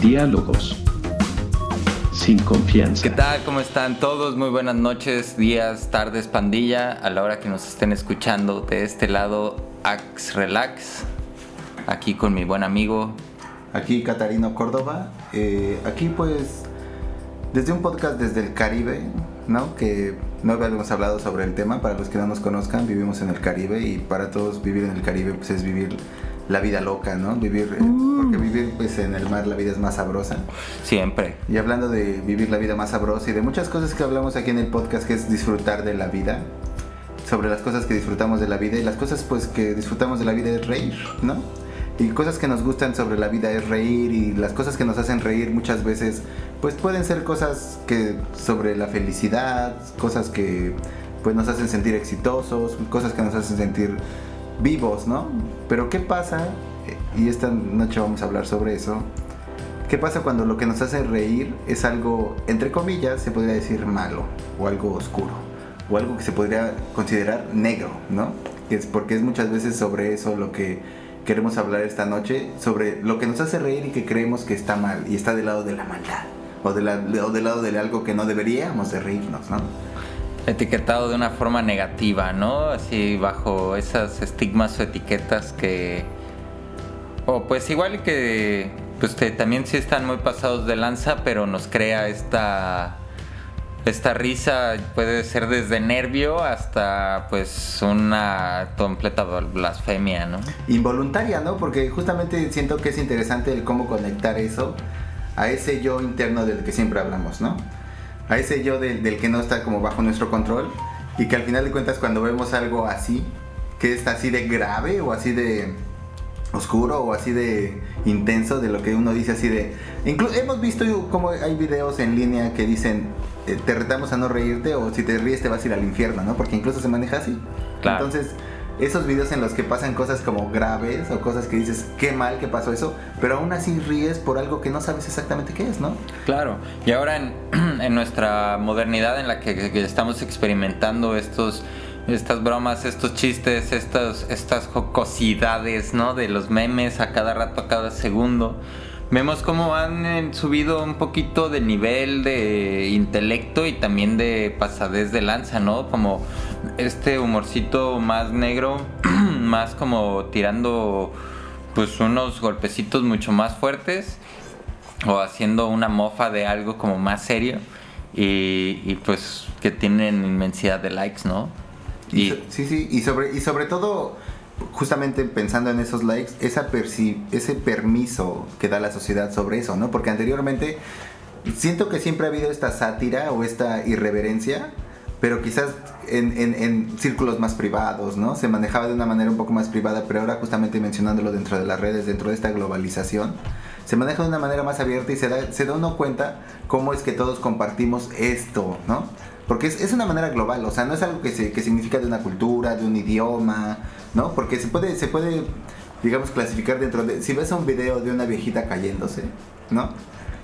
Diálogos sin confianza. ¿Qué tal? ¿Cómo están todos? Muy buenas noches, días, tardes, pandilla. A la hora que nos estén escuchando de este lado, Ax Relax. Aquí con mi buen amigo. Aquí Catarino Córdoba. Eh, aquí pues desde un podcast desde el Caribe, ¿no? Que no habíamos hablado sobre el tema. Para los que no nos conozcan, vivimos en el Caribe y para todos vivir en el Caribe pues es vivir la vida loca, ¿no? Vivir, eh, porque vivir pues en el mar la vida es más sabrosa. Siempre. Y hablando de vivir la vida más sabrosa y de muchas cosas que hablamos aquí en el podcast que es disfrutar de la vida, sobre las cosas que disfrutamos de la vida y las cosas pues que disfrutamos de la vida es reír, ¿no? Y cosas que nos gustan sobre la vida es reír y las cosas que nos hacen reír muchas veces pues pueden ser cosas que sobre la felicidad, cosas que pues nos hacen sentir exitosos, cosas que nos hacen sentir vivos, ¿no? Pero ¿qué pasa? Y esta noche vamos a hablar sobre eso. ¿Qué pasa cuando lo que nos hace reír es algo, entre comillas, se podría decir malo o algo oscuro o algo que se podría considerar negro, ¿no? Es porque es muchas veces sobre eso lo que queremos hablar esta noche, sobre lo que nos hace reír y que creemos que está mal y está del lado de la maldad o, de la, o del lado de algo que no deberíamos de reírnos, ¿no? etiquetado de una forma negativa, ¿no? Así bajo esas estigmas o etiquetas que... O pues igual que pues también sí están muy pasados de lanza, pero nos crea esta esta risa puede ser desde nervio hasta pues una completa blasfemia, ¿no? Involuntaria, ¿no? Porque justamente siento que es interesante el cómo conectar eso a ese yo interno del que siempre hablamos, ¿no? a ese yo del, que no está como bajo nuestro control y que al final de cuentas cuando vemos algo así, que está así de grave o así de oscuro o así de intenso de lo que uno dice así de... hemos visto como hay videos en línea que dicen, eh, te retamos a no reírte o si te ríes te vas a ir al infierno, ¿no? Porque incluso se maneja así. Entonces esos videos en los que pasan cosas como graves o cosas que dices, qué mal que pasó eso, pero aún así ríes por algo que no sabes exactamente qué es, ¿no? Claro, y ahora en, en nuestra modernidad en la que, estamos experimentando estos estas bromas, estos chistes, estas, estas jocosidades, ¿no? De los memes a cada rato, a cada segundo vemos cómo han eh, subido un poquito de nivel de intelecto y también de pasadez de lanza, ¿no? Como este humorcito más negro, más como tirando pues unos golpecitos mucho más fuertes o haciendo una mofa de algo como más serio y, pues que tienen inmensidad de likes, ¿no? Y, sí, sí, y sobre, y sobre todo justamente pensando en esos likes, esa ese permiso que da la sociedad sobre eso, ¿no? Porque anteriormente siento que siempre ha habido esta sátira o esta irreverencia, pero quizás en, en, círculos más privados, ¿no? Se manejaba de una manera un poco más privada, pero ahora justamente mencionándolo dentro de las redes, dentro de esta globalización, se maneja de una manera más abierta y se da, se da uno cuenta cómo es que todos compartimos esto, ¿no? Porque es, es, una manera global, o sea, no es algo que, se, que significa de una cultura, de un idioma, ¿no? Porque se puede, se puede, digamos, clasificar dentro de... Si ves un video de una viejita cayéndose, ¿no?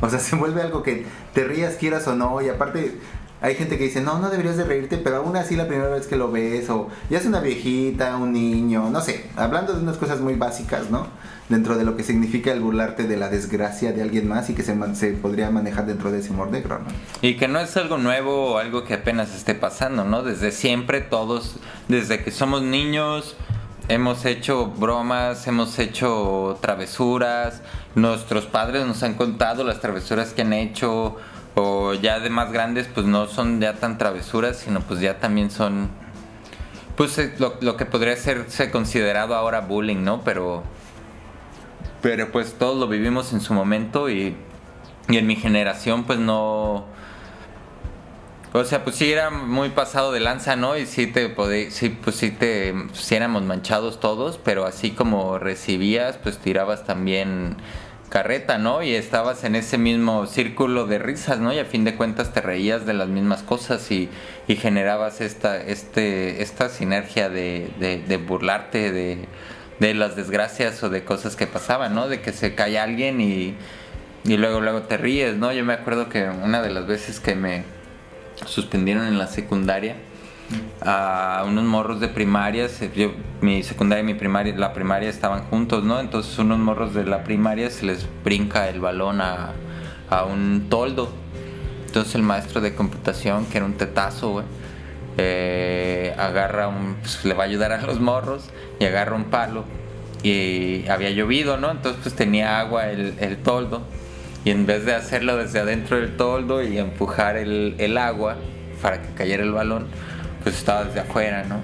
O sea, se vuelve algo que te rías, quieras o no, y aparte hay gente que dice, no, no deberías de reírte, pero aún así la primera vez que lo ves, o ya es una viejita, un niño, no sé, hablando de unas cosas muy básicas, ¿no? Dentro de lo que significa el burlarte de la desgracia de alguien más y que se, se podría manejar dentro de ese humor negro, ¿no? Y que no es algo nuevo o algo que apenas esté pasando, ¿no? Desde siempre todos, desde que somos niños, hemos hecho bromas, hemos hecho travesuras, nuestros padres nos han contado las travesuras que han hecho o ya de más grandes pues no son ya tan travesuras, sino pues ya también son pues eh, lo, que podría ser considerado ahora bullying, ¿no? Pero pero pues todos lo vivimos en su momento y, y en mi generación pues no o sea, pues sí era muy pasado de lanza, ¿no? Y sí te podí, sí, pues sí te, sí éramos manchados todos, pero así como recibías, pues tirabas también carreta, ¿no? Y estabas en ese mismo círculo de risas, ¿no? Y a fin de cuentas te reías de las mismas cosas y, y generabas esta, este, esta sinergia de, de, burlarte de, de, las desgracias o de cosas que pasaban, ¿no? De que se cae alguien y, y luego, luego te ríes, ¿no? Yo me acuerdo que una de las veces que me suspendieron en la secundaria, a unos morros de primaria. Yo, mi secundaria y mi primaria, la primaria estaban juntos, ¿no? Entonces unos morros de la primaria se les brinca el balón a, a un toldo. Entonces el maestro de computación, que era un tetazo, güey, eh, agarra un, pues, le va a ayudar a los morros y agarra un palo y había llovido, ¿no? Entonces pues tenía agua el, el toldo y en vez de hacerlo desde adentro del toldo y empujar el, el agua para que cayera el balón, pues estaba desde afuera, ¿no?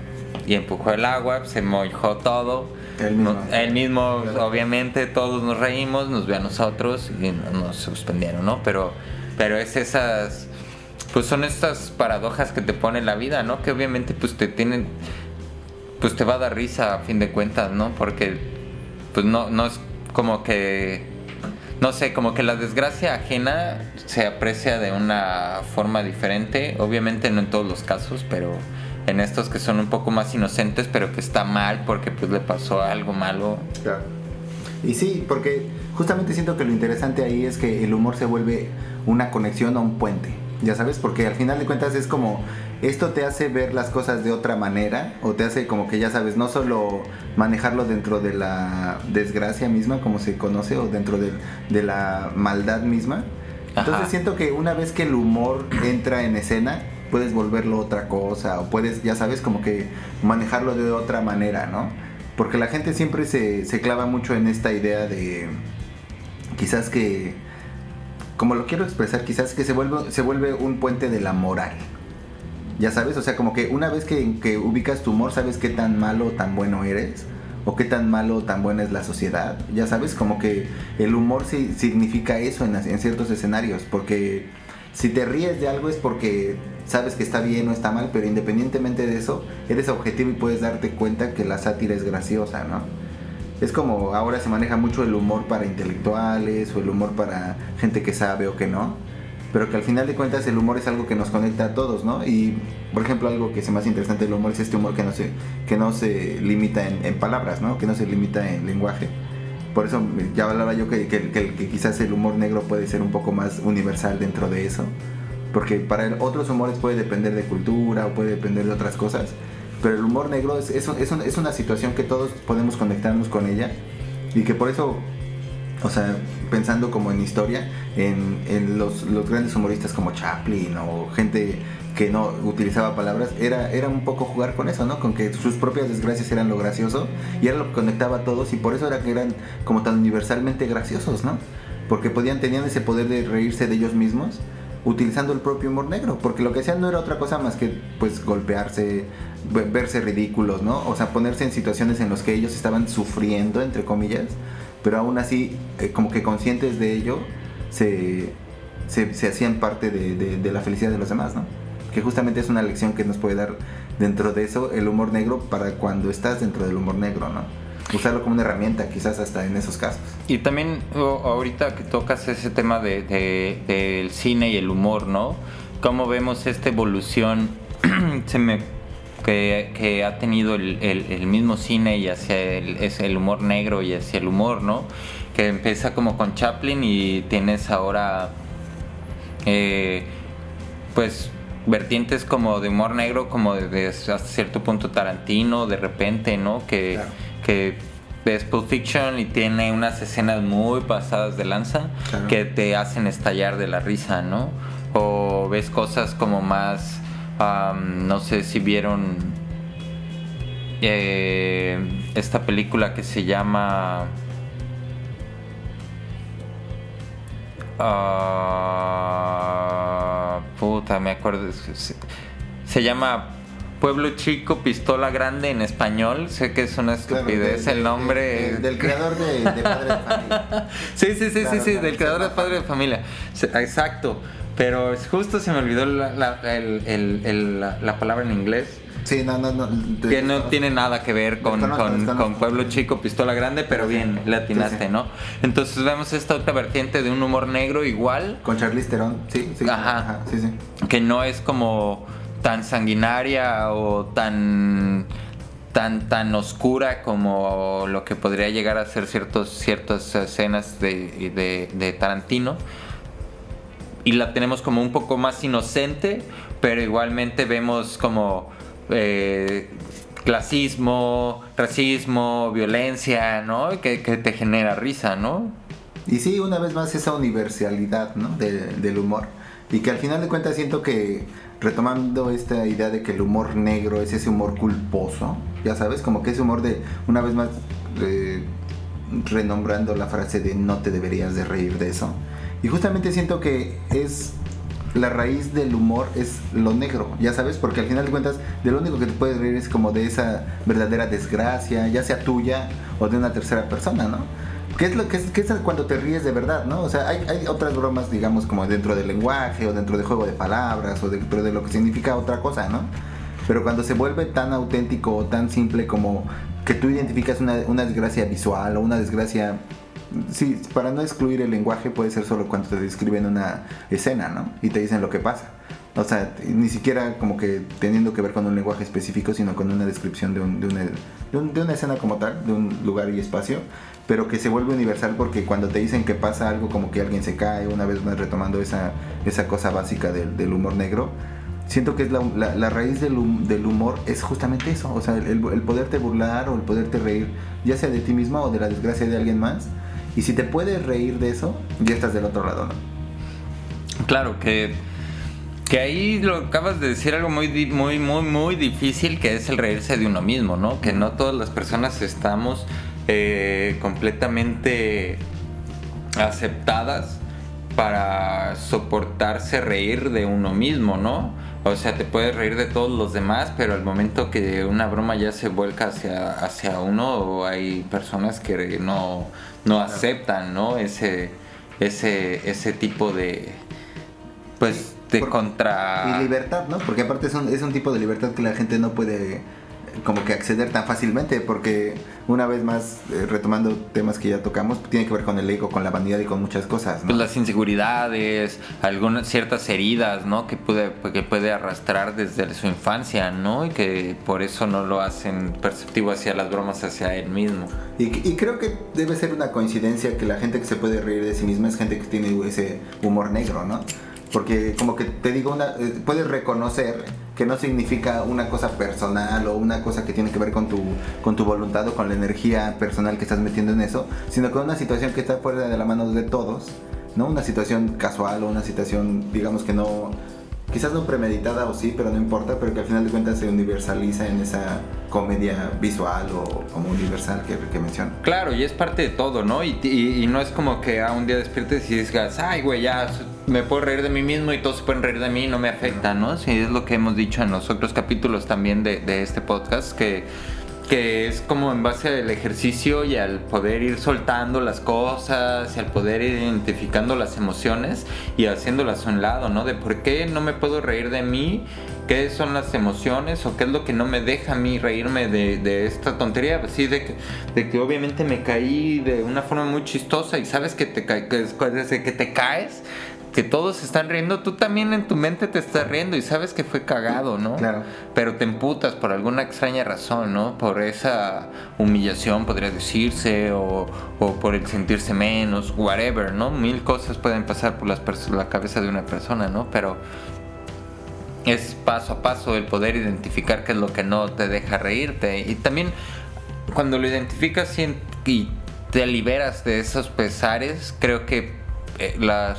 Y empujó el agua, se mojó todo. Él mismo. No- él mismo, obviamente, todos nos reímos, nos vio a nosotros y nos suspendieron, ¿no? Pero, pero es esas, pues son estas paradojas que te pone la vida, ¿no? Que obviamente, pues te tienen, pues te va a dar risa a fin de cuentas, ¿no? Porque, pues no, no es como que, no sé, como que la desgracia ajena se aprecia de una forma diferente, obviamente no en todos los casos, pero en estos que son un poco más inocentes, pero que está mal porque pues le pasó algo malo. Claro. Y sí, porque justamente siento que lo interesante ahí es que el humor se vuelve una conexión o un puente. Ya sabes, porque al final de cuentas es como esto te hace ver las cosas de otra manera o te hace como que ya sabes, no solo manejarlo dentro de la desgracia misma como se conoce o dentro de, de la maldad misma. Entonces Ajá. siento que una vez que el humor entra en escena, puedes volverlo otra cosa o puedes, ya sabes, como que manejarlo de otra manera, ¿no? Porque la gente siempre se, se clava mucho en esta idea de quizás que, como lo quiero expresar, quizás que se vuelve, un puente de la moral. Ya sabes, o sea, como que una vez que, que ubicas tu humor, sabes qué tan malo o tan bueno eres, o qué tan malo o tan buena es la sociedad. Ya sabes, como que el humor sí significa eso en, en ciertos escenarios, porque si te ríes de algo es porque sabes que está bien o está mal, pero independientemente de eso, eres objetivo y puedes darte cuenta que la sátira es graciosa, ¿no? Es como ahora se maneja mucho el humor para intelectuales o el humor para gente que sabe o que no, pero que al final de cuentas el humor es algo que nos conecta a todos, ¿no? Y por ejemplo algo que es más interesante del humor es este humor que no se, que no se limita en, palabras, ¿no? Que no se limita en lenguaje. Por eso ya hablaba yo que, que- que- que quizás el humor negro puede ser un poco más universal dentro de eso. Porque para otros humores puede depender de cultura o puede depender de otras cosas. Pero el humor negro es, es, es un- es una situación que todos podemos conectarnos con ella. Y que por eso, o sea, pensando como en historia, en, los, los grandes humoristas como Chaplin o gente que no utilizaba palabras, era, era un poco jugar con eso, ¿no? Con que sus propias desgracias eran lo gracioso y era lo que conectaba a todos y por eso era eran como tan universalmente graciosos, ¿no? Porque podían, tenían ese poder de reírse de ellos mismos utilizando el propio humor negro, porque lo que hacían no era otra cosa más que pues golpearse, ve- verse ridículos, ¿no? O sea, ponerse en situaciones en las que ellos estaban sufriendo, entre comillas, pero aún así, eh, como que conscientes de ello, se, se, se hacían parte de, de- de la felicidad de los demás, ¿no? Que justamente es una lección que nos puede dar dentro de eso el humor negro para cuando estás dentro del humor negro, ¿no? Usarlo como una herramienta, quizás hasta en esos casos. Y también ahorita que tocas ese tema de, de- del cine y el humor, ¿no? Cómo vemos esta evolución se me, que, que ha tenido el, el- el mismo cine y hacia el, es el humor negro y hacia el humor, ¿no? Que empieza como con Chaplin y tienes ahora, eh, pues, vertientes como de humor negro, como de, de hasta cierto punto Tarantino, de repente, ¿no? Que, Claro. Que ves Pulp Fiction y tiene unas escenas muy pasadas de lanza Claro. que te hacen estallar de la risa, ¿no? O ves cosas como más, no sé si vieron eh, esta película que se llama... ah, puta, me acuerdo. Se, se llama Pueblo Chico, Pistola Grande en español. Sé que es una Claro, estupidez de- el nombre. de- del creador de, de Padre de Familia. Sí, sí, sí, Claro, sí, sí, del creador de. Padre de Familia. Exacto. Pero justo se me olvidó la, la- el- el- el- la- la palabra en inglés. Sí, no, no, no. Que no tiene nada que ver con, con- con Pueblo Chico, Pistola Grande, pero bien, sí. le atinaste, Sí, sí. ¿no? Entonces vemos esta otra vertiente de un humor negro igual, Con Charlize Theron, sí, sí. Ajá. sí, sí. que no es como tan sanguinaria o tan tan tan oscura como lo que podría llegar a ser ciertos ciertas escenas de, Tarantino y la tenemos como un poco más inocente pero igualmente vemos como eh, clasismo, racismo, violencia, ¿no? Que, que te genera risa, ¿no? Y sí, una vez más esa universalidad ¿no? de- del humor. Y que al final de cuentas siento que retomando esta idea de que el humor negro es ese humor culposo, ya sabes, como que ese humor de, una vez más, eh, renombrando la frase de no te deberías de reír de eso. Y justamente siento que es la raíz del humor es lo negro, ya sabes, porque al final de cuentas de lo único que te puedes reír es como de esa verdadera desgracia, ya sea tuya o de una tercera persona, ¿no? ¿Qué es lo que es, cuando te ríes de verdad, no? O sea, hay, hay otras bromas, digamos, como dentro del lenguaje o dentro del juego de palabras o dentro de lo que significa otra cosa, ¿no? Pero cuando se vuelve tan auténtico o tan simple como que tú identificas una, una desgracia visual o una desgracia Sí, para no excluir el lenguaje puede ser solo cuando te describen una escena, ¿no? Y te dicen lo que pasa. O sea, ni siquiera como que teniendo que ver con un lenguaje específico, sino con una descripción de, un- de una, de un- de una escena como tal, de un lugar y espacio, pero que se vuelve universal porque cuando te dicen que pasa algo como que alguien se cae, una vez más retomando esa, esa cosa básica del, del humor negro, siento que es la, la- raíz del, del humor es justamente eso, o sea, el, el poderte burlar o el poderte reír, ya sea de ti mismo o de la desgracia de alguien más, y si te puedes reír de eso, ya estás del otro lado, ¿no? Claro, que, que ahí lo acabas de decir algo muy, muy, muy, muy difícil, que es el reírse de uno mismo, ¿no? Que no todas las personas estamos eh, completamente aceptadas para soportarse reír de uno mismo, ¿no? O sea, te puedes reír de todos los demás, pero al momento que una broma ya se vuelca hacia, hacia uno, hay personas que no, no aceptan, ¿no? Ese, ese, ese tipo de, pues, Por- contra... Y libertad, ¿no? Porque aparte es un, es un tipo de libertad que la gente no puede como que acceder tan fácilmente porque una vez más eh, retomando temas que ya tocamos tiene que ver con el ego, con la vanidad y con muchas cosas, ¿no? pues las inseguridades, algunas ciertas heridas, ¿no? Que puede, que puede arrastrar desde su infancia, ¿no? Y que por eso no lo hacen perceptivo hacia las bromas hacia él mismo. Y, y creo que debe ser una coincidencia que la gente que se puede reír de sí misma es gente que tiene ese humor negro, ¿no? Porque como que te digo, una, eh, puedes reconocer que no significa una cosa personal o una cosa que tiene que ver con tu, con tu voluntad o con la energía personal que estás metiendo en eso, sino con una situación que está fuera de la mano de todos, ¿no? Una situación casual o una situación, digamos que no, quizás no premeditada o sí, pero no importa, pero que al final de cuentas se universaliza en esa comedia visual o como universal que, que menciono. Claro, y es parte de todo, ¿no? Y, y- no es como que a un día despiertes y digas, ay, güey, ya me puedo reír de mí mismo y todos se pueden reír de mí y no me afecta, ¿no? Sí, es lo que hemos dicho en los otros capítulos también de, de este podcast, que, que es como en base al ejercicio y al poder ir soltando las cosas y al poder ir identificando las emociones y haciéndolas a un lado, ¿no? De por qué no me puedo reír de mí, qué son las emociones o qué es lo que no me deja a mí reírme de, de esta tontería, pues sí, de que, de que obviamente me caí de una forma muy chistosa y sabes que te, que que te caes, que todos están riendo, tú también en tu mente te estás riendo y sabes que fue cagado, ¿no? Claro. Pero te emputas por alguna extraña razón, ¿no? Por esa humillación, podría decirse, o, o por el sentirse menos, whatever, ¿no? Mil cosas pueden pasar por las la cabeza de una persona, ¿no? Pero es paso a paso el poder identificar qué es lo que no te deja reírte. Y también cuando lo identificas y, en- y te liberas de esos pesares, creo que eh, las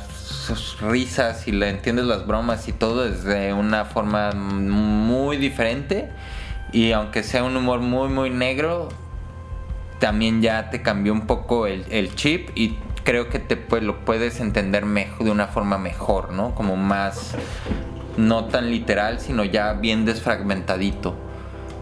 risas y le entiendes las bromas y todo es de una forma muy diferente. Y aunque sea un humor muy, muy negro, también ya te cambió un poco el, chip y creo que te lo puedes entender mejor, de una forma mejor, ¿no? Como más, no tan literal, sino ya bien desfragmentadito.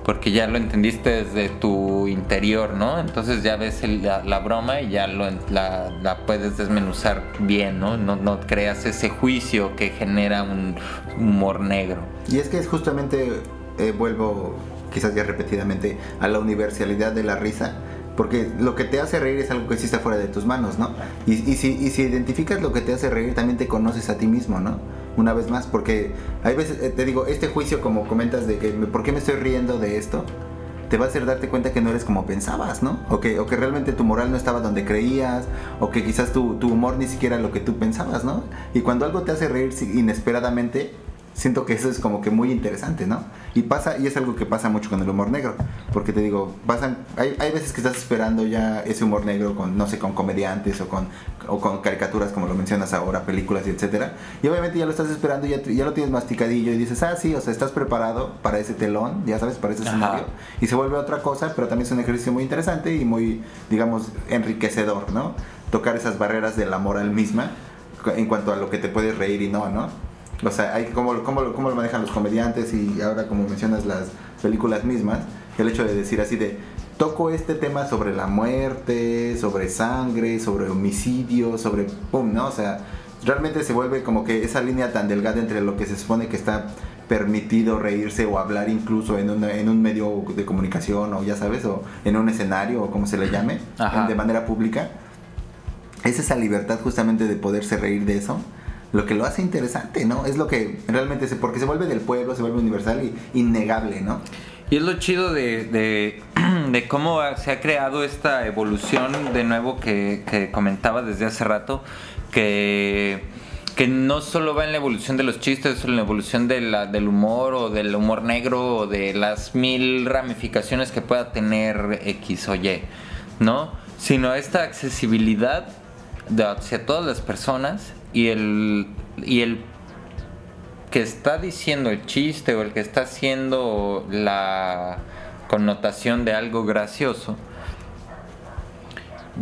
Porque ya lo entendiste desde tu interior, ¿no? Entonces ya ves el- la, la broma y ya lo, la, la puedes desmenuzar bien, ¿no? ¿no? No creas ese juicio que genera un humor negro. Y es que es justamente, eh, vuelvo quizás ya repetidamente, a la universalidad de la risa. Porque lo que te hace reír es algo que sí está fuera de tus manos, ¿no? Y, y si, y si identificas lo que te hace reír, también te conoces a ti mismo, ¿no? Una vez más, porque hay veces, eh, te digo, este juicio como comentas de que, ¿por qué me estoy riendo de esto? Te va a hacer darte cuenta que no eres como pensabas, ¿no? O que, o que realmente tu moral no estaba donde creías, o que quizás tu, tu humor ni siquiera lo que tú pensabas, ¿no? Y cuando algo te hace reír inesperadamente, siento que eso es como que muy interesante, ¿no? Y pasa, y es algo que pasa mucho con el humor negro, porque te digo, pasan, hay, hay veces que estás esperando ya ese humor negro con, no sé, con comediantes o con, o con caricaturas, como lo mencionas ahora, películas y etcétera, y obviamente ya lo estás esperando, ya, ya lo tienes masticadillo y dices, ah, sí, o sea, estás preparado para ese telón, ya sabes, para ese escenario, y se vuelve otra cosa, pero también es un ejercicio muy interesante y muy, digamos, enriquecedor, ¿no? Tocar esas barreras de la moral misma en cuanto a lo que te puedes reír y no, ¿no? O sea, hay, cómo, cómo, cómo lo manejan los comediantes y ahora como mencionas las películas mismas, el hecho de decir así de, toco este tema sobre la muerte, sobre sangre, sobre homicidio, sobre pum, ¿no? O sea, realmente se vuelve como que esa línea tan delgada entre lo que se supone que está permitido reírse o hablar incluso en, en un medio de comunicación o ya sabes, o en un escenario o como se le llame, de manera pública. Es esa libertad justamente de poderse reír de eso lo que lo hace interesante, ¿no? Es lo que realmente se, porque se vuelve del pueblo, se vuelve universal y innegable, ¿no? Y es lo chido de, de, cómo se ha creado esta evolución de nuevo que, que comentaba desde hace rato, que, que, no solo va en la evolución de los chistes, en la evolución de la, del humor o del humor negro o de las mil ramificaciones que pueda tener X o Y, ¿no? Sino esta accesibilidad hacia todas las personas y el, y el que está diciendo el chiste o el que está haciendo la connotación de algo gracioso,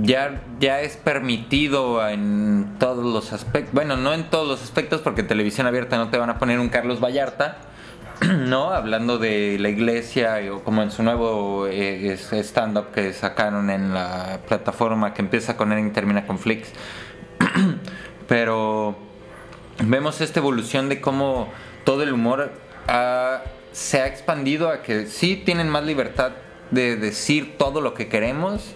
ya, ya es permitido en todos los aspectos, bueno, no en todos los aspectos porque en televisión abierta no te van a poner un Carlos Vallarta, ¿no? Hablando de la iglesia o como en su nuevo eh, stand-up que sacaron en la plataforma que empieza con él y termina con Flix. Pero vemos esta evolución de cómo todo el humor se ha expandido a que sí tienen más libertad de decir todo lo que queremos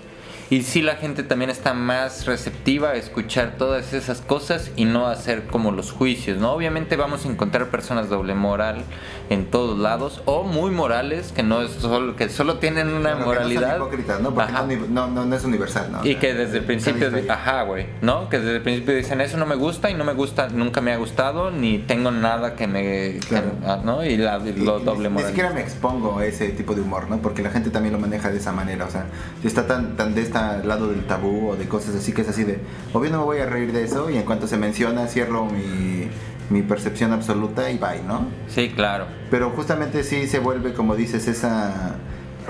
y sí la gente también está más receptiva a escuchar todas esas cosas y no hacer como los juicios, ¿no? Obviamente vamos a encontrar personas doble moral en todos lados o muy morales que no es solo que solo tienen una moralidad. no ¿no? Porque no, no, no, es universal, ¿no? Y que desde el principio, ajá, güey, ¿no? Que desde el principio dicen eso no me gusta y no me gusta, nunca me ha gustado ni tengo nada que me, ah, ¿no? Y, la, lo doble moral. Ni siquiera me expongo a ese tipo de humor, ¿no? Porque la gente también lo maneja de esa manera, o sea, está tan, tan de esta al lado del tabú o de cosas así que es así de, o bien no me voy a reír de eso y en cuanto se menciona cierro mi, mi percepción absoluta y bye, ¿no? Sí, claro. Pero justamente sí se vuelve, como dices, esa...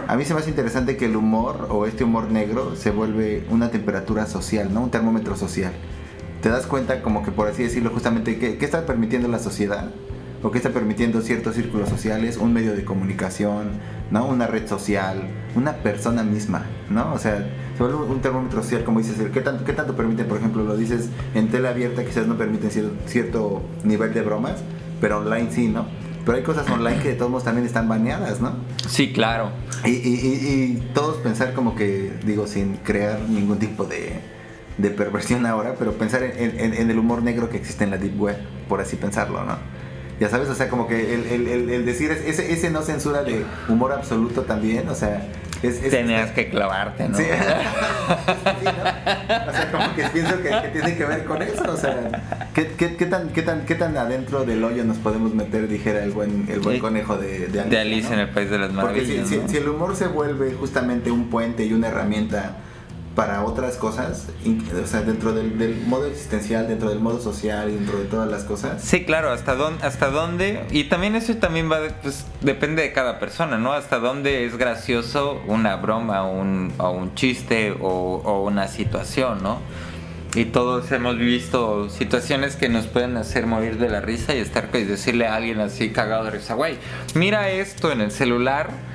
A mí se me hace interesante que el humor o este humor negro se vuelve una temperatura social, ¿no? Un termómetro social. Te das cuenta como que por así decirlo justamente qué, qué está permitiendo la sociedad o qué está permitiendo ciertos círculos sociales, un medio de comunicación, ¿no? Una red social, una persona misma, ¿no? O sea, se vuelve un termómetro social, como dices, ¿qué tanto, qué tanto permiten, por ejemplo, lo dices en tela abierta, quizás no permiten cierto, nivel de bromas, pero online sí, ¿no? Pero hay cosas online que de todos modos también están baneadas, ¿no? Sí, claro. Y, y, todos pensar como que, digo, sin crear ningún tipo de, de perversión ahora, pero pensar en, en, el humor negro que existe en la Deep Web, por así pensarlo, ¿no? Ya sabes, o sea, como que el, el, el decir ese, ese no censura de humor absoluto también, o sea, Tenías que clavarte, ¿no? Sí. O sea, como que pienso que, tiene que ver con eso. O sea, ¿qué, qué, qué, tan, qué, tan, ¿qué tan adentro del hoyo nos podemos meter, dijera el buen, el buen conejo de, de Alice? De Alice en el País de las Maravillas. Porque si, si, el humor se vuelve justamente un puente y una herramienta para otras cosas, o sea, dentro del, modo existencial, dentro del modo social, dentro de todas las cosas. Sí, claro, hasta dónde, hasta dónde, y también eso también va, pues, depende de cada persona, ¿no? Hasta dónde es gracioso una broma, un, o un chiste o, o una situación, ¿no? Y todos hemos visto situaciones que nos pueden hacer morir de la risa y estar y decirle a alguien así cagado de risa, güey, mira esto en el celular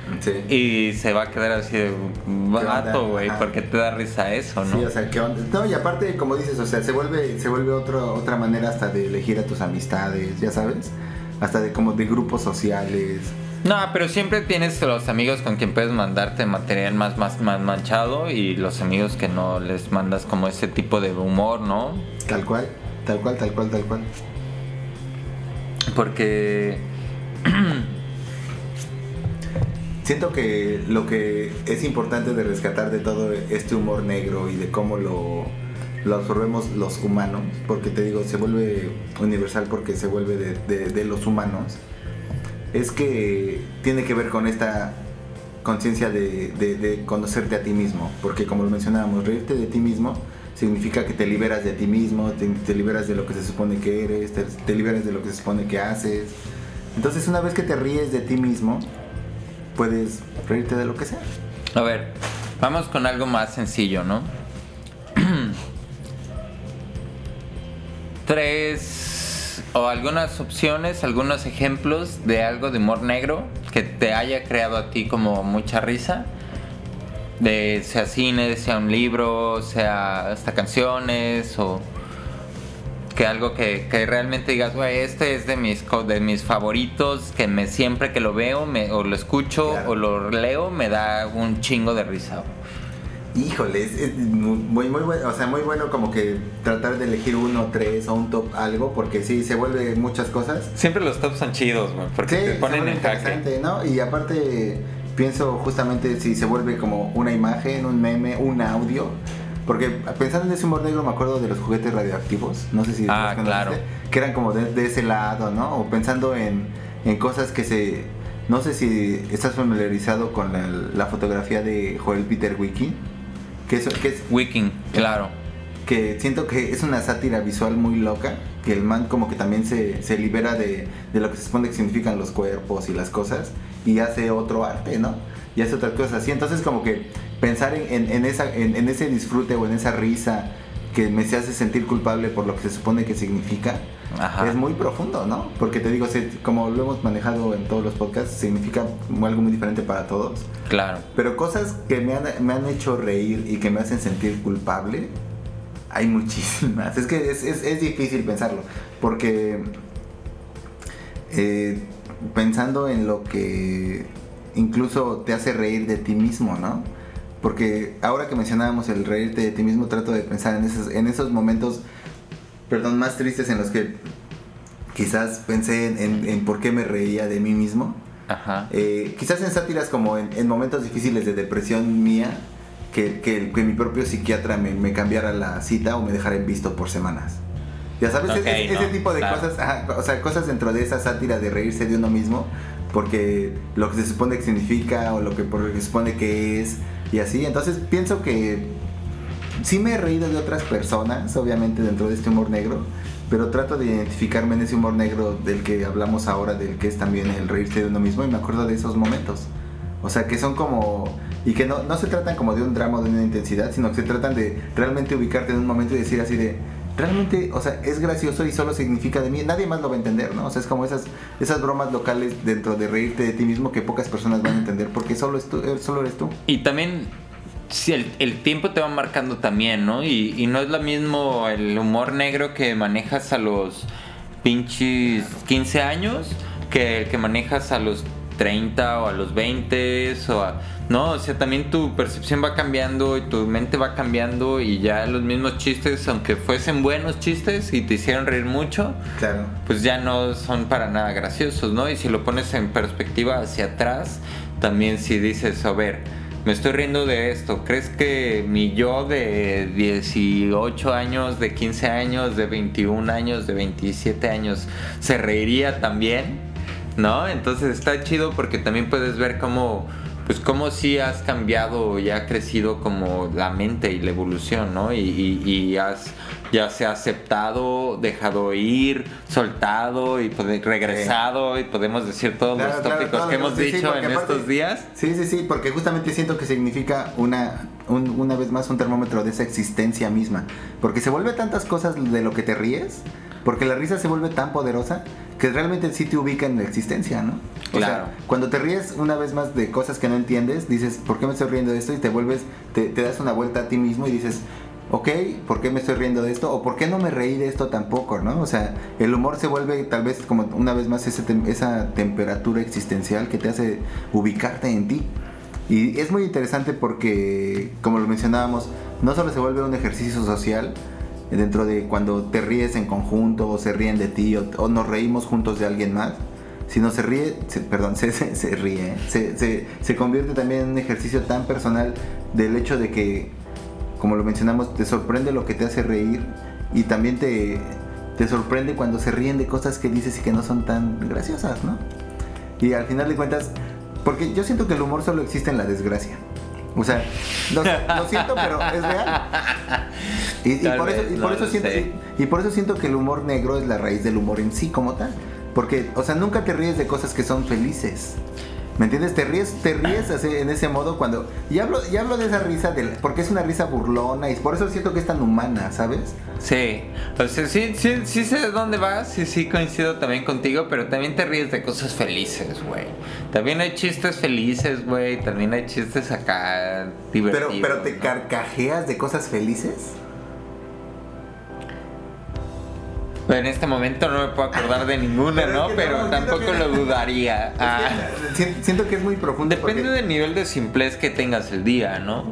y se va a quedar así de vato, güey, porque te da risa eso, ¿no? Sí, o sea, ¿qué onda? No, y aparte, como dices, o sea, se vuelve, se vuelve otro, otra manera hasta de elegir a tus amistades, ya sabes, hasta de como de grupos sociales. No, pero siempre tienes los amigos con quien puedes mandarte material más, más, más manchado y los amigos que no les mandas como ese tipo de humor, ¿no? Tal cual, tal cual, tal cual, tal cual. Porque... Siento que lo que es importante de rescatar de todo este humor negro y de cómo lo lo absorbemos los humanos, porque te digo, se vuelve universal porque se vuelve de, de- de los humanos, es que tiene que ver con esta conciencia de, de- conocerte a ti mismo, porque como lo mencionábamos, reírte de ti mismo significa que te liberas de ti mismo, te, te liberas de lo que se supone que eres, te, te liberas de lo que se supone que haces. Entonces una vez que te ríes de ti mismo, puedes reírte de lo que sea. A ver, vamos con algo más sencillo, ¿no? Tres o algunas opciones, algunos ejemplos de algo de humor negro que te haya creado a ti como mucha risa. De sea cine, sea un libro, sea hasta canciones o que algo que, que realmente digas, güey, este es de mis co- de mis favoritos, que me siempre que lo veo me, o lo escucho Claro. o lo leo me da un chingo de risa. Híjole, es, es muy, muy bueno, o sea, muy bueno como que tratar de elegir uno, tres o un top algo, porque sí, se vuelve muchas cosas. Siempre los tops son chidos, güey, porque Sí, te ponen en jaque. interesante, ¿no? Y aparte pienso justamente si se vuelve como una imagen, un meme, un audio. Porque pensando en ese humor negro me acuerdo de los juguetes radioactivos, no sé si Ah, claro. que eran como de, de ese lado, ¿no? O pensando en, en cosas que se... No sé si estás familiarizado con la, la fotografía de Joel Peter Wiki, que es, que es Wiking, claro. que siento que es una sátira visual muy loca, que el man como que también se, se libera de, de lo que se supone que significan los cuerpos y las cosas y hace otro arte, ¿no? Y hace otras cosas así. Entonces como que pensar en, en- en esa, en, en ese disfrute o en esa risa que me se hace sentir culpable por lo que se supone que significa, Ajá. es muy profundo, ¿no? Porque te digo, como lo hemos manejado en todos los podcasts, significa algo muy diferente para todos. Claro. Pero cosas que me han, me han hecho reír y que me hacen sentir culpable, hay muchísimas. Es que es, es- es difícil pensarlo. Porque eh, pensando en lo que incluso te hace reír de ti mismo, ¿no? Porque ahora que mencionábamos el reírte de ti mismo, trato de pensar en esos, en esos momentos, perdón, más tristes en los que quizás pensé en, en- en por qué me reía de mí mismo. Ajá. Eh, quizás en sátiras como en, en momentos difíciles de depresión mía, que, que- que mi propio psiquiatra me, me cambiara la cita o me dejara en visto por semanas. Ya sabes, Ok, ese, tipo de claro. cosas, ajá, o sea, cosas dentro de esa sátira de reírse de uno mismo, porque lo que se supone que significa o lo que, por lo que se supone que es y así. Entonces pienso que sí me he reído de otras personas, obviamente dentro de este humor negro, pero trato de identificarme en ese humor negro del que hablamos ahora, del que es también el reírse de uno mismo y me acuerdo de esos momentos. O sea, que son como... Y que no, no se tratan como de un drama o de una intensidad, sino que se tratan de realmente ubicarte en un momento y decir así de... Realmente, o sea, es gracioso y solo significa de mí, nadie más lo va a entender, ¿no? O sea, es como esas, esas bromas locales dentro de reírte de ti mismo que pocas personas van a entender porque solo, es tú, eh, solo eres tú. Y también, si el, el tiempo te va marcando también, ¿no? Y, y no es lo mismo el humor negro que manejas a los pinches 15 años que el que manejas a los 30 o a los 20 o a... No, o sea, también tu percepción va cambiando y tu mente va cambiando y ya los mismos chistes, aunque fuesen buenos chistes y te hicieron reír mucho, Claro. pues ya no son para nada graciosos, ¿no? Y si lo pones en perspectiva hacia atrás, también si dices, a ver, me estoy riendo de esto, ¿crees que mi yo de 18 años, de 15 años, de 21 años, de 27 años se reiría también? ¿No? Entonces está chido porque también puedes ver cómo pues cómo sí has cambiado y ha crecido como la mente y la evolución, ¿no? Y, y- y has ya se ha aceptado, dejado ir, soltado y pode- regresado y podemos decir todos Claro, los claro, tópicos que hemos sí, dicho en aparte- estos días. Sí, sí, sí, porque justamente siento que significa una, un- una vez más un termómetro de esa existencia misma. Porque se vuelve tantas cosas de lo que te ríes, porque la risa se vuelve tan poderosa que realmente sí te ubica en la existencia, ¿no? O Claro. sea, cuando te ríes una vez más de cosas que no entiendes, dices, ¿por qué me estoy riendo de esto? Y te vuelves, te, te das una vuelta a ti mismo y dices, ok, ¿por qué me estoy riendo de esto? ¿O por qué no me reí de esto tampoco, no? O sea, el humor se vuelve tal vez como una vez más ese tem- esa temperatura existencial que te hace ubicarte en ti. Y es muy interesante porque, como lo mencionábamos, no solo se vuelve un ejercicio social dentro de cuando te ríes en conjunto o se ríen de ti o, nos reímos juntos de alguien más, sino se ríe, perdón, se, ríe, se, se, se convierte también en un ejercicio tan personal del hecho de que como lo mencionamos, te sorprende lo que te hace reír y también te, te sorprende cuando se ríen de cosas que dices y que no son tan graciosas, ¿no? Y al final de cuentas, porque yo siento que el humor solo existe en la desgracia. O sea, lo, lo siento, pero es real. Y, por, eso, y, no por eso siento, y, y por eso siento que el humor negro es la raíz del humor en sí como tal. Porque, o sea, nunca te ríes de cosas que son felices. ¿Me entiendes? Te ríes, te ríes así, en ese modo cuando... Y hablo, y hablo de esa risa, del, porque es una risa burlona y por eso siento que es tan humana, ¿sabes? Sí, o sea, sí, sí, sí sé de dónde vas, sí, sí coincido también contigo, pero también te ríes de cosas felices, güey. También hay chistes felices, güey, también hay chistes acá Pero, divertidos. pero te ¿no? carcajeas de cosas felices. En este momento no me puedo acordar de ninguna, Pero es ¿no? que Pero no, tampoco que- lo dudaría. Ah, siento que es muy profundo. depende porque- del nivel de simplez que tengas el día, ¿no?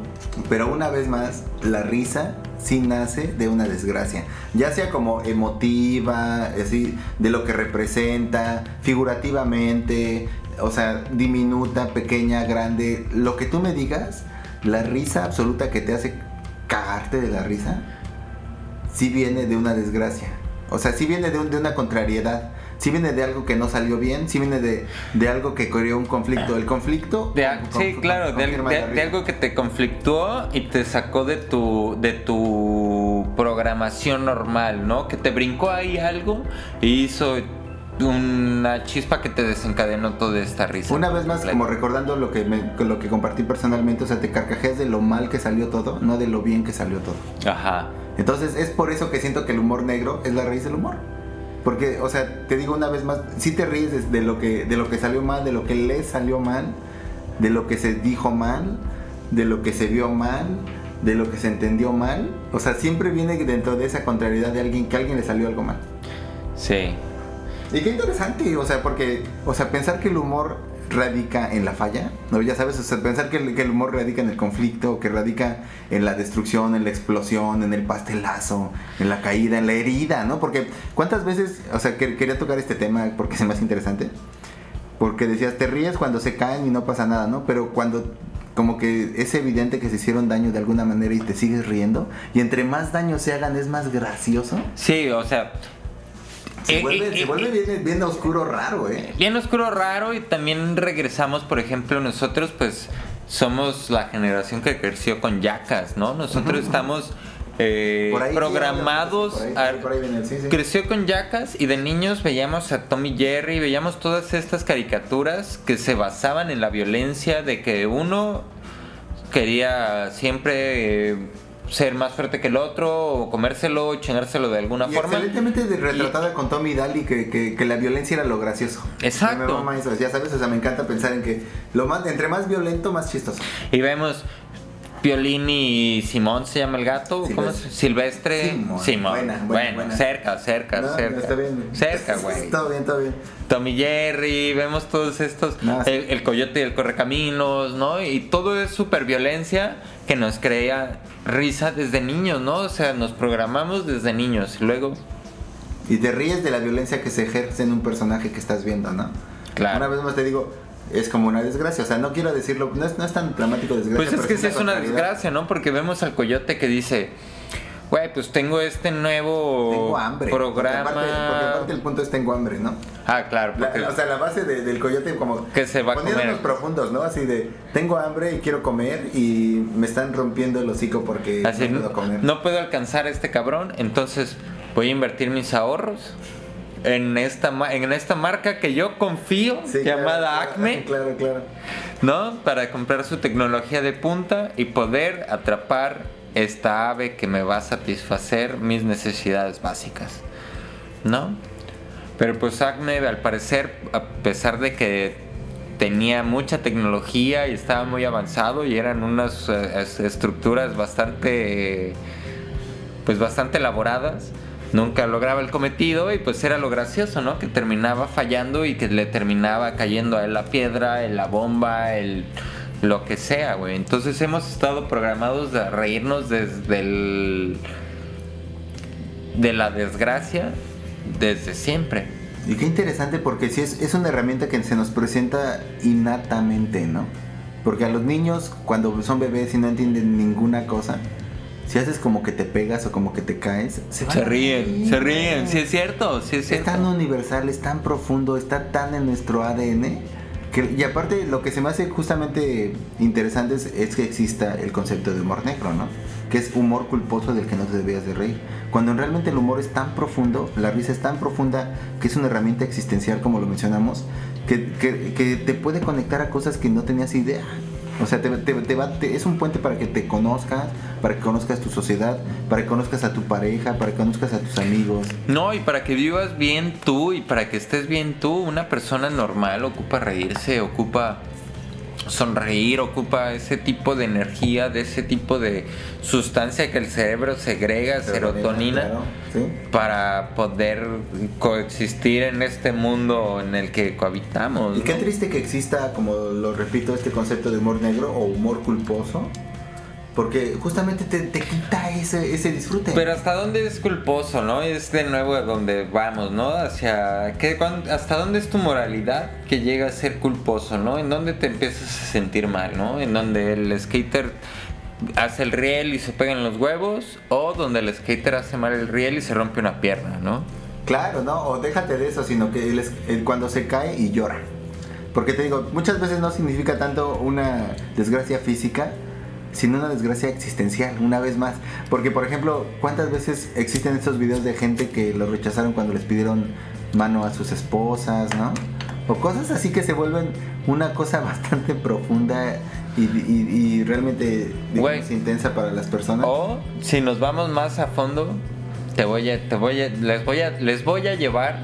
Pero una vez más, la risa sí nace de una desgracia. Ya sea como emotiva, así, de lo que representa, figurativamente, o sea, diminuta, pequeña, grande, lo que tú me digas, la risa absoluta que te hace cagarte de la risa, sí viene de una desgracia. O sea, sí viene de, un- de una contrariedad. Sí viene de algo que no salió bien, sí viene de, de algo que creó un conflicto. El conflicto... De, sí, claro, de, algo que te conflictuó y te sacó de tu, de tu programación normal, ¿no? Que te brincó ahí algo y hizo una chispa que te desencadenó toda esta risa. Una vez más, como recordando lo que, me- lo que compartí personalmente, o sea, te carcajeas de lo mal que salió todo, no de lo bien que salió todo. Ajá. Entonces es por eso que siento que el humor negro es la raíz del humor. Porque, o sea, te digo una vez más, si te ríes de, de lo que, de lo que salió mal, de lo que le salió mal, de lo que se dijo mal, de lo que se vio mal, de lo que se entendió mal. O sea, siempre viene dentro de esa contrariedad de alguien que a alguien le salió algo mal. Sí. Y qué interesante, o sea, porque, o sea, pensar que el humor radica en la falla, ¿no? Ya sabes, o sea, pensar que el, que el humor radica en el conflicto, que radica en la destrucción, en la explosión, en el pastelazo, en la caída, en la herida, ¿no? Porque, ¿cuántas veces, o sea, que- quería tocar este tema porque me hace interesante? Porque decías, te ríes cuando se caen y no pasa nada, ¿no? Pero cuando como que es evidente que se hicieron daño de alguna manera y te sigues riendo, y entre más daño se hagan es más gracioso. Sí, o sea. Se eh, vuelve, eh, se eh, vuelve bien, bien oscuro raro, ¿eh? Bien oscuro, raro y también regresamos, por ejemplo, nosotros pues somos la generación que creció con yacas, ¿no? Nosotros estamos eh, Por ahí sí, programados, por ahí, por ahí, por viene, sí, sí. creció con yacas y de niños veíamos a Tommy Jerry, veíamos todas estas caricaturas que se basaban en la violencia de que uno quería siempre eh, ser más fuerte que el otro o comérselo o chingárselo de alguna Y forma. excelentemente retratada con Tommy Daly que, que, que la violencia era lo gracioso. Exacto. Me eso, ya sabes, o sea, me encanta pensar en que lo más, entre más violento, más chistoso. Y vemos Piolín y Simón se llama el gato, ¿cómo es? Silvestre. Simón. Simón. Buena, buena, bueno, buena. cerca, cerca, No, cerca. está bien. Cerca, güey. todo bien, todo bien. Tommy Jerry, vemos todos estos, No, sí. el coyote y el correcaminos, ¿no? Y todo es super violencia que nos crea risa desde niños, ¿no? O sea, nos programamos desde niños. Y luego, Y te ríes de la violencia que se ejerce en un personaje que estás viendo, ¿no? Claro. Una vez más te digo, es como una desgracia. O sea, no quiero decirlo, no es, no es tan dramático desgracia. pues es que sí es una desgracia, ¿no? Porque vemos al coyote que dice, güey, pues tengo este nuevo Tengo hambre. programa. Porque aparte, porque aparte el punto es tengo hambre, ¿no? Ah, claro, La- porque... o sea, la base de- del coyote como... Que se va a comer. profundos, ¿no? Así de, tengo hambre y quiero comer y me están rompiendo el hocico porque Así, no puedo comer. no puedo alcanzar a este cabrón, entonces voy a invertir mis ahorros en esta, en esta marca que yo confío, Sí, llamada claro, Acme, Claro, claro. ¿no? Para comprar su tecnología de punta y poder atrapar esta ave que me va a satisfacer mis necesidades básicas, ¿no? Pero pues Acme, al parecer, a pesar de que tenía mucha tecnología y estaba muy avanzado y eran unas eh, es- estructuras bastante, pues bastante elaboradas, nunca lograba el cometido y pues era lo gracioso, ¿no? Que terminaba fallando y que le terminaba cayendo a él la piedra, la bomba, el lo que sea, güey. Entonces hemos estado programados de reírnos desde el de la desgracia desde siempre. Y qué interesante porque sí es, es una herramienta que se nos presenta innatamente, ¿no? Porque a los niños, cuando son bebés y no entienden ninguna cosa, si haces como que te pegas o como que te caes, se, a ríen, se ríen, sí es cierto, sí es cierto. Es tan universal, es tan profundo, está tan en nuestro ADN. Que, y aparte, lo que se me hace justamente interesante es, es que exista el concepto de humor negro, ¿no? Que es humor culposo del que no te debías de reír. Cuando realmente el humor es tan profundo, la risa es tan profunda, que es una herramienta existencial, como lo mencionamos, que, que- que te puede conectar a cosas que no tenías idea. O sea, te, te- va- es un puente para que te conozcas, para que conozcas tu sociedad, para que conozcas a tu pareja, para que conozcas a tus amigos. No, y para que vivas bien tú y para que estés bien tú, una persona normal ocupa reírse, ocupa sonreír, ocupa ese tipo de energía, de ese tipo de sustancia que el cerebro segrega, serotonina, Claro, ¿sí? para poder coexistir en este mundo en el que cohabitamos. Y qué triste que exista, como lo repito, este concepto de humor negro o humor culposo, porque justamente te, te quita ese, ese disfrute. Pero hasta dónde es culposo, ¿no? Es de nuevo a donde vamos, ¿no? Hacia ¿qué, cuán- hasta dónde es tu moralidad que llega a ser culposo, ¿no? En dónde te empiezas a sentir mal, ¿no? En donde el skater hace el riel y se pega en los huevos o donde el skater hace mal el riel y se rompe una pierna, ¿no? Claro, ¿no? O déjate de eso, sino que él es- él cuando se cae y llora. Porque te digo, muchas veces no significa tanto una desgracia física, sino una desgracia existencial, una vez más. Porque, por ejemplo, ¿cuántas veces existen estos videos de gente que lo rechazaron cuando les pidieron mano a sus esposas, ¿no? O cosas así que se vuelven una cosa bastante profunda y, y- y realmente digamos, intensa para las personas. O si nos vamos más a fondo, te voy a, te voy a, les voy a, les voy a llevar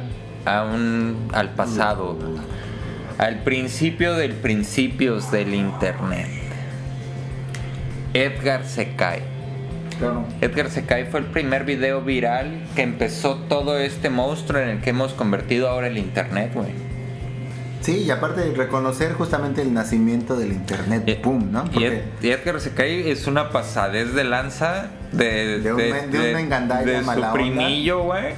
a un, al pasado, al principio del principios del internet. Edgar se cae. Claro. Edgar se cae fue el primer video viral que empezó todo este monstruo en el que hemos convertido ahora el internet, güey. Sí, y aparte de reconocer justamente el nacimiento del internet, Y- ¡pum! ¿no? Porque y Edgar se cae es una pasadez de lanza de, De un de de mala su onda. primillo, güey.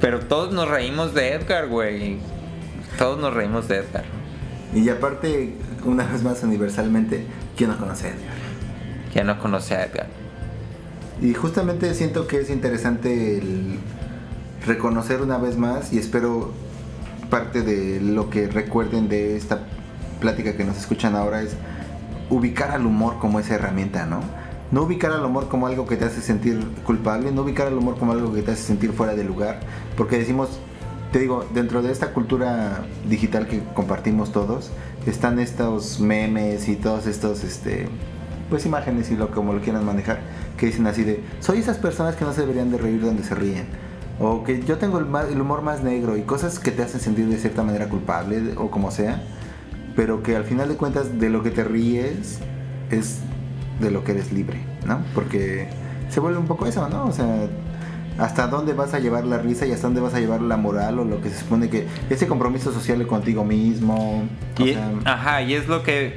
Pero todos nos reímos de Edgar, güey. Todos nos reímos de Edgar. y aparte, una vez más universalmente, ¿quién no conoce a Edgar? Ya no conoce a Edgar. Y justamente siento que es interesante el reconocer una vez más y espero parte de lo que recuerden de esta plática que nos escuchan ahora es ubicar al humor como esa herramienta, ¿no? No ubicar al humor como algo que te hace sentir culpable, no ubicar al humor como algo que te hace sentir fuera de lugar, porque decimos, te digo, dentro de esta cultura digital que compartimos todos, están estos memes y todos estos, este, pues imágenes y lo como lo quieran manejar, que dicen así de, soy esas personas que no se deberían de reír donde se ríen. O que yo tengo el, más- el humor más negro y cosas que te hacen sentir de cierta manera culpable o como sea, pero que al final de cuentas de lo que te ríes es de lo que eres libre, ¿no? Porque se vuelve un poco eso, ¿no? O sea, hasta dónde vas a llevar la risa y hasta dónde vas a llevar la moral o lo que se supone que ese compromiso social contigo mismo. o Y, sea, ajá, y es lo que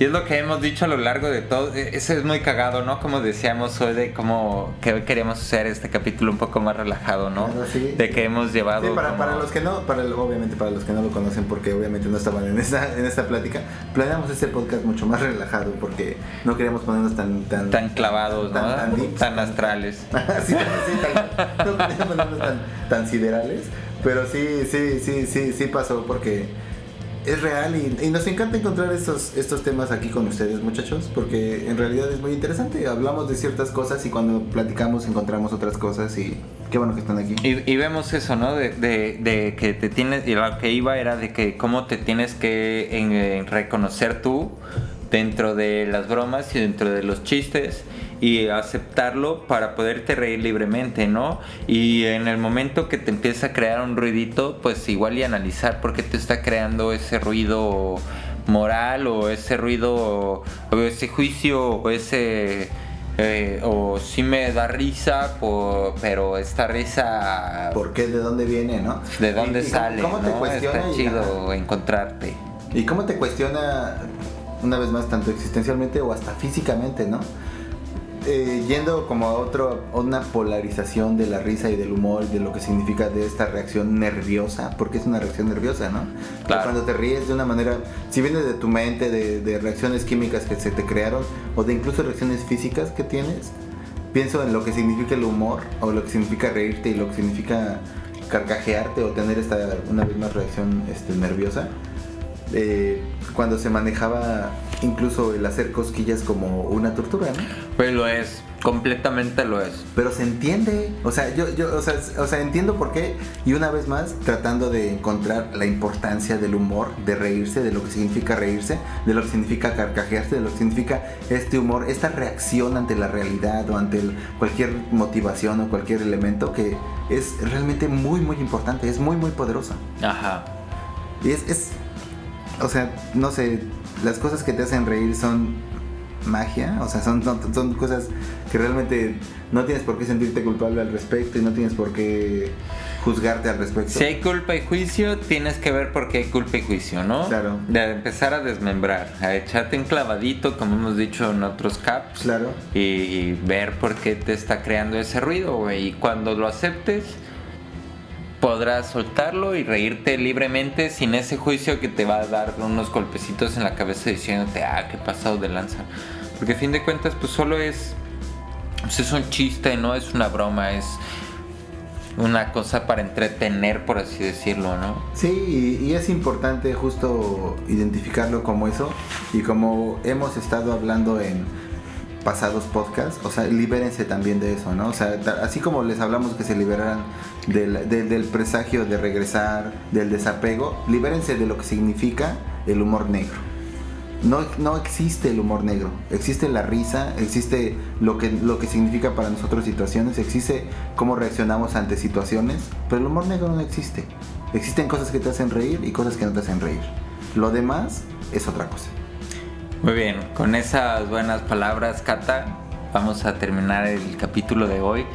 y es lo que hemos dicho a lo largo de todo. e- Eso es muy cagado, ¿no? Como decíamos hoy de cómo que hoy queremos hacer este capítulo un poco más relajado, ¿no? Claro, sí. De que hemos llevado Sí, para, como- para los que no, para, el- obviamente para los que no lo conocen, porque obviamente no estaban en esta, en esta plática, planeamos este podcast mucho más relajado porque no queríamos ponernos tan tan, tan clavados, ¿no? tan, tan deeps, tan astrales. sí, sí, tal- no queríamos ponernos tan, tan siderales, pero sí, sí, sí, sí, sí pasó porque es real y, nos encanta encontrar estos, estos temas aquí con ustedes, muchachos, porque en realidad es muy interesante. Hablamos de ciertas cosas y cuando platicamos encontramos otras cosas y qué bueno que están aquí. Y, vemos eso, ¿no? De, de- que te tienes, y lo que iba era de que cómo te tienes que reconocer tú dentro de las bromas y dentro de los chistes y aceptarlo para poderte reír libremente, ¿no? Y en el momento que te empieza a crear un ruidito, pues igual y analizar por qué te está creando ese ruido moral o ese ruido o ese juicio o ese eh, o sí me da risa, po- pero esta risa, ¿Por qué? ¿De dónde viene, no? ¿de dónde Y- sale? ¿Cómo te no? cuestiona? Está y- chido encontrarte. ¿Y cómo te cuestiona, una vez más, tanto existencialmente o hasta físicamente, ¿no? Eh, yendo como a otro, una polarización de la risa y del humor de lo que significa de esta reacción nerviosa, porque es una reacción nerviosa, ¿no? Claro. Cuando te ríes de una manera, si viene de tu mente, de, de reacciones químicas que se te crearon, o de incluso reacciones físicas que tienes, pienso en lo que significa el humor, o lo que significa reírte y lo que significa carcajearte o tener esta, una más, reacción este, nerviosa. Eh, cuando se manejaba incluso el hacer cosquillas como una tortura, ¿no? Pues lo es, completamente lo es. Pero se entiende, o sea, yo, yo o sea, o sea, entiendo por qué, y una vez más, tratando de encontrar la importancia del humor, de reírse, de lo que significa reírse, de lo que significa carcajearse, de lo que significa este humor, esta reacción ante la realidad o ante el- cualquier motivación o cualquier elemento que es realmente muy, muy importante, es muy, muy poderosa. Ajá. Y es, es, o sea, no sé, las cosas que te hacen reír son magia, o sea, son, son, son cosas que realmente no tienes por qué sentirte culpable al respecto y no tienes por qué juzgarte al respecto. Si hay culpa y juicio, tienes que ver por qué hay culpa y juicio, ¿no? Claro. De empezar a desmembrar, a echarte un clavadito, como hemos dicho en otros caps. Claro. Y, y ver por qué te está creando ese ruido, güey. Y cuando lo aceptes, podrás soltarlo y reírte libremente sin ese juicio que te va a dar unos golpecitos en la cabeza diciéndote, ah, qué pasado de lanza. Porque a fin de cuentas, pues solo es. pues es un chiste, no es una broma, es una cosa para entretener, por así decirlo, ¿no? Sí, y, es importante justo identificarlo como eso y como hemos estado hablando en pasados podcasts, o sea, libérense también de eso, ¿no? O sea, así como les hablamos que se liberaran del, del- del presagio de regresar, del desapego, libérense de lo que significa el humor negro. No, no existe el humor negro, existe la risa, existe lo que, lo que significa para nosotros situaciones, existe cómo reaccionamos ante situaciones, pero el humor negro no existe. Existen cosas que te hacen reír y cosas que no te hacen reír. Lo demás es otra cosa. Muy bien, con esas buenas palabras, Cata, vamos a terminar el capítulo de hoy.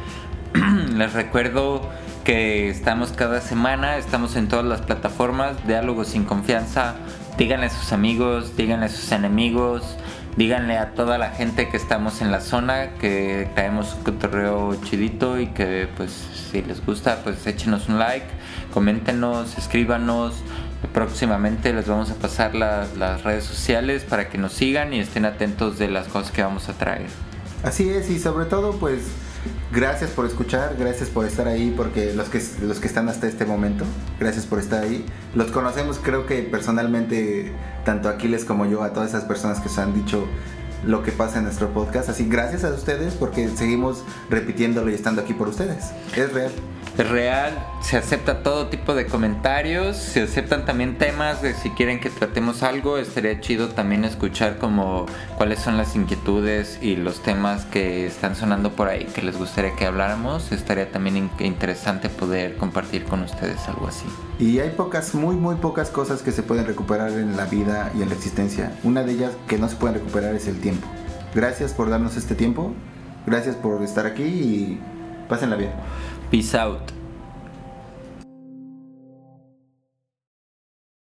Les recuerdo que estamos cada semana, estamos en todas las plataformas, Diálogos sin Confianza. Díganle a sus amigos, díganle a sus enemigos, díganle a toda la gente que estamos en la zona que traemos un cotorreo chidito y que pues si les gusta pues échenos un like, coméntenos, escríbanos. Próximamente les vamos a pasar la- las redes sociales para que nos sigan y estén atentos de las cosas que vamos a traer. Así es, y sobre todo, pues, gracias por escuchar, gracias por estar ahí, porque los que, los que están hasta este momento, gracias por estar ahí. Los conocemos, creo que personalmente, tanto Aquiles como yo, a todas esas personas que os han dicho lo que pasa en nuestro podcast. Así, gracias a ustedes, porque seguimos repitiéndolo y estando aquí por ustedes. Es real. Real, se acepta todo tipo de comentarios, se aceptan también temas de si quieren que tratemos algo, estaría chido también escuchar como cuáles son las inquietudes y los temas que están sonando por ahí que les gustaría que habláramos, estaría también in- interesante poder compartir con ustedes algo así. Y hay pocas, muy, muy pocas cosas que se pueden recuperar en la vida y en la existencia. Una de ellas que no se pueden recuperar es el tiempo. Gracias por darnos este tiempo. Gracias por estar aquí y pásenla bien. Peace out.